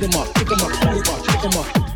beat 'em up, pick 'em up, move up, pick 'em up.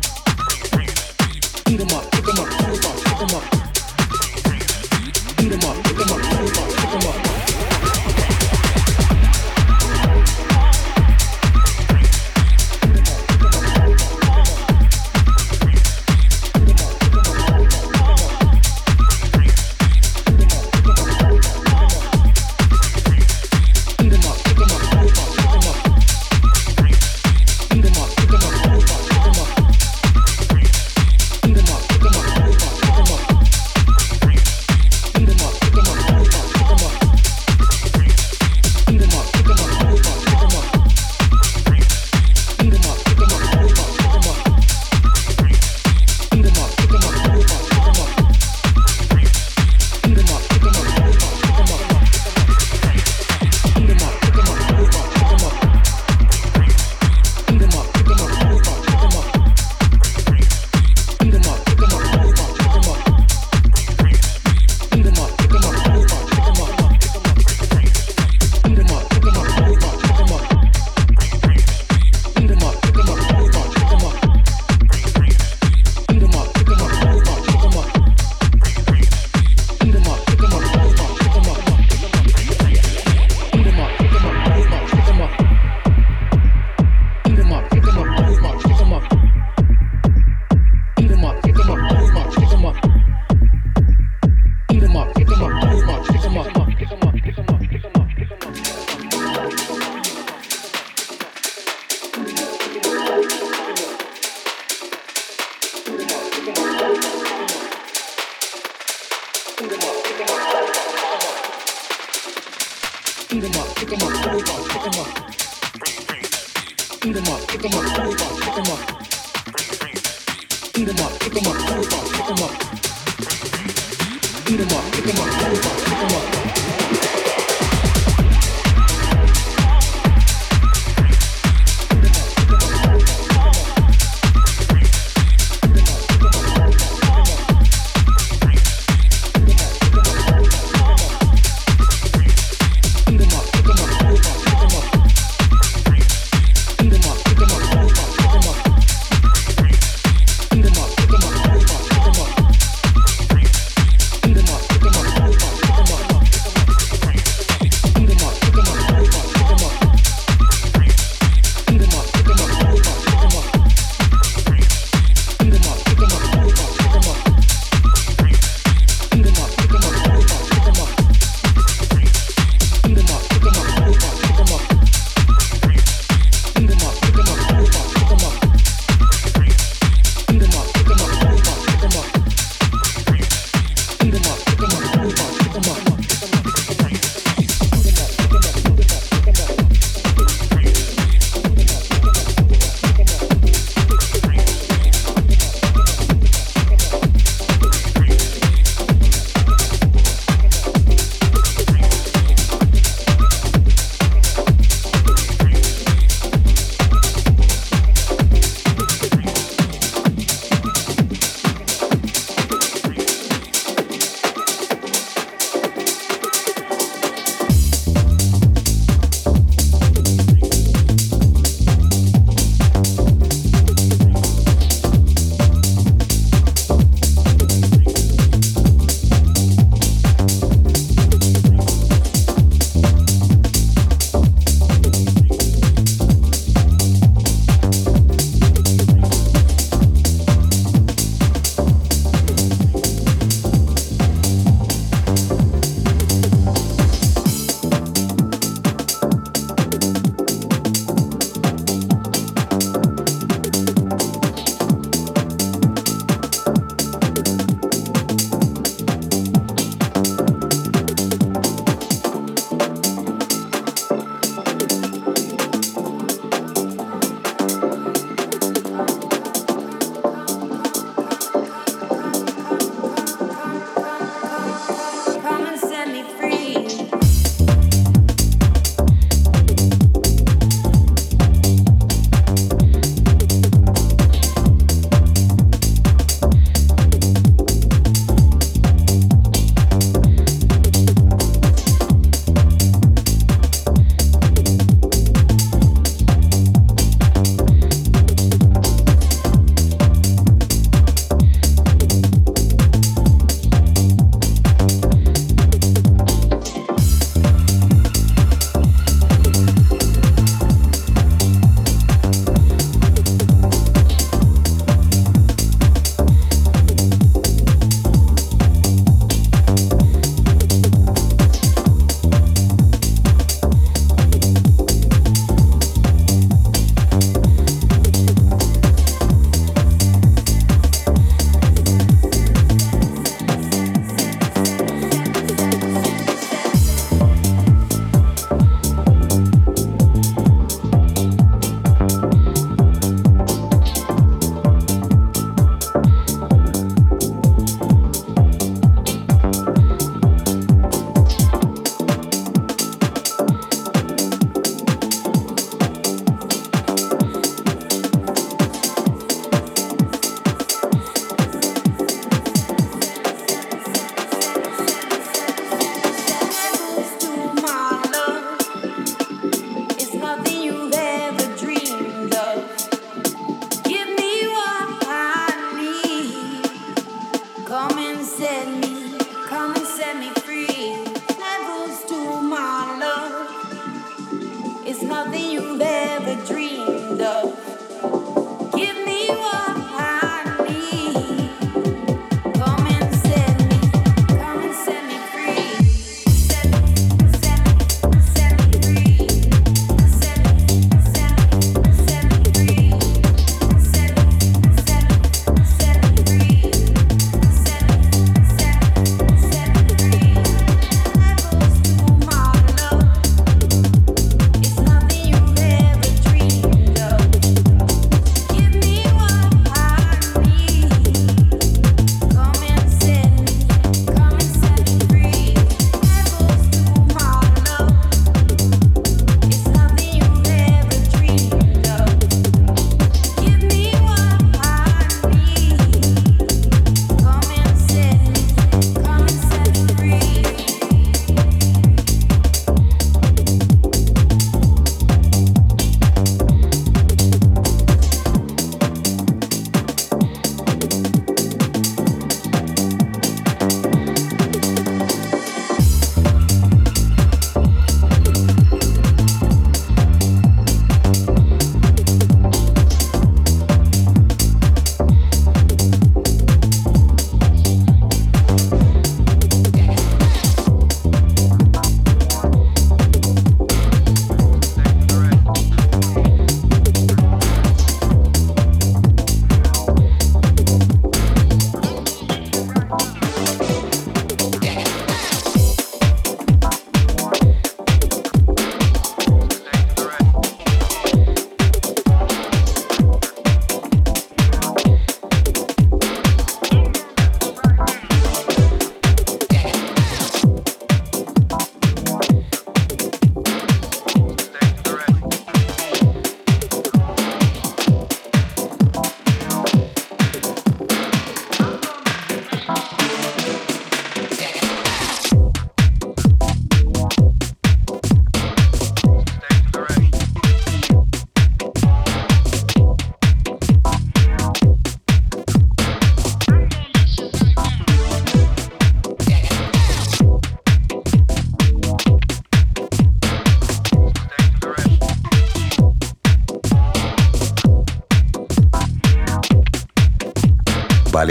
Eat them up, pick them up, pull it off, pick them up. Eat them up, pick them up, pull it off, pick them up. Eat them up, pick them up, pull it off, pick them up. Eat them up, pick them up, pull it off, pick them up.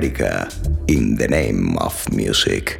Balearica in the name of music.